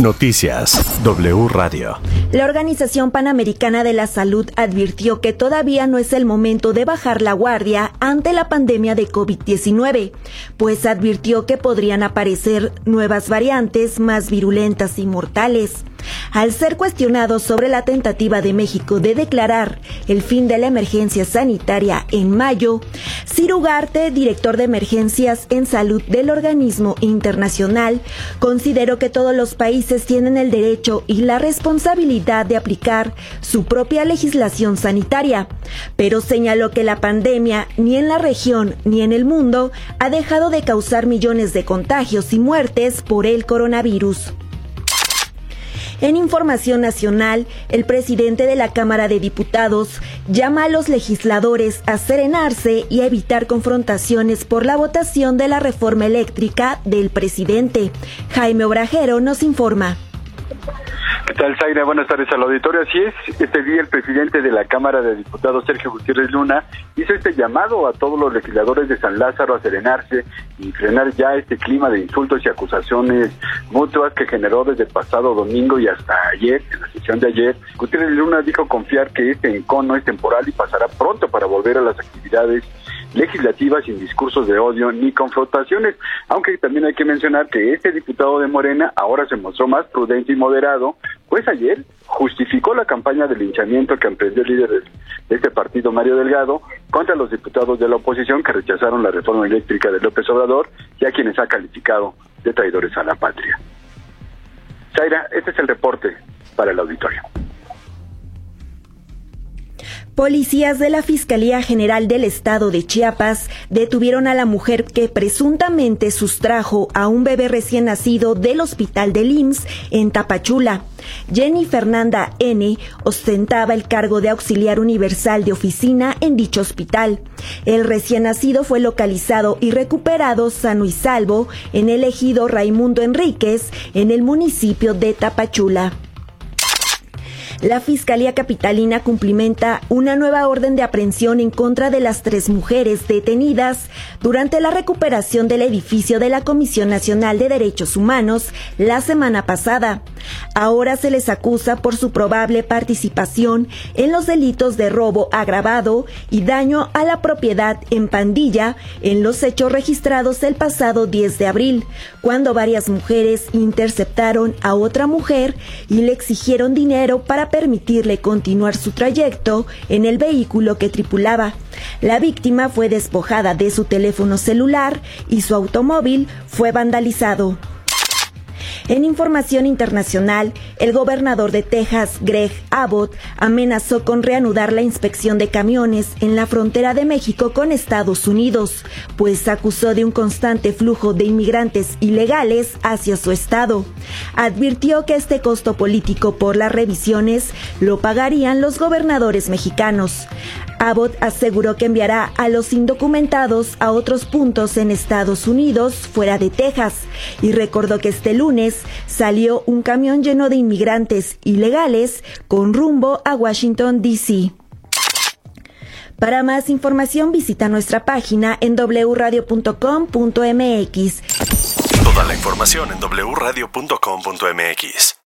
Noticias W Radio. La Organización Panamericana de la Salud advirtió que todavía no es el momento de bajar la guardia ante la pandemia de COVID-19, pues advirtió que podrían aparecer nuevas variantes más virulentas y mortales. Al ser cuestionado sobre la tentativa de México de declarar el fin de la emergencia sanitaria en mayo, Cirugarte, director de emergencias en salud del organismo internacional, consideró que todos los países tienen el derecho y la responsabilidad de aplicar su propia legislación sanitaria, pero señaló que la pandemia ni en la región ni en el mundo ha dejado de causar millones de contagios y muertes por el coronavirus. En información nacional, el presidente de la Cámara de Diputados llama a los legisladores a serenarse y a evitar confrontaciones por la votación de la reforma eléctrica del presidente. Jaime Obrajero nos informa. ¿Qué tal, Zaira? Buenas tardes al auditorio. Así es, este día el presidente de la Cámara de Diputados, Sergio Gutiérrez Luna, hizo este llamado a todos los legisladores de San Lázaro a serenarse y frenar ya este clima de insultos y acusaciones mutuas que generó desde el pasado domingo y hasta ayer, en la sesión de ayer. Gutiérrez Luna dijo confiar que este encono es temporal y pasará pronto para volver a las actividades legislativa sin discursos de odio ni confrontaciones, aunque también hay que mencionar que este diputado de Morena ahora se mostró más prudente y moderado, pues ayer justificó la campaña de linchamiento que emprendió el líder de este partido, Mario Delgado, contra los diputados de la oposición que rechazaron la reforma eléctrica de López Obrador y a quienes ha calificado de traidores a la patria. Zaira, este es el reporte para el auditorio. Policías de la Fiscalía General del Estado de Chiapas detuvieron a la mujer que presuntamente sustrajo a un bebé recién nacido del hospital de IMSS en Tapachula. Jenny Fernanda N. ostentaba el cargo de auxiliar universal de oficina en dicho hospital. El recién nacido fue localizado y recuperado sano y salvo en el ejido Raimundo Enríquez, en el municipio de Tapachula la Fiscalía Capitalina cumplimenta una nueva orden de aprehensión en contra de las tres mujeres detenidas durante la recuperación del edificio de la Comisión Nacional de Derechos Humanos la semana pasada. Ahora se les acusa por su probable participación en los delitos de robo agravado y daño a la propiedad en pandilla en los hechos registrados el pasado 10 de abril, cuando varias mujeres interceptaron a otra mujer y le exigieron dinero para permitirle continuar su trayecto en el vehículo que tripulaba. La víctima fue despojada de su teléfono celular y su automóvil fue vandalizado. En información internacional, el gobernador de Texas, Greg Abbott, amenazó con reanudar la inspección de camiones en la frontera de México con Estados Unidos, pues acusó de un constante flujo de inmigrantes ilegales hacia su estado. Advirtió que este costo político por las revisiones lo pagarían los gobernadores mexicanos. Abbott aseguró que enviará a los indocumentados a otros puntos en Estados Unidos fuera de Texas y recordó que este lunes salió un camión lleno de inmigrantes ilegales con rumbo a Washington, D.C. Para más información visita nuestra página en wradio.com.mx. Toda la información en wradio.com.mx.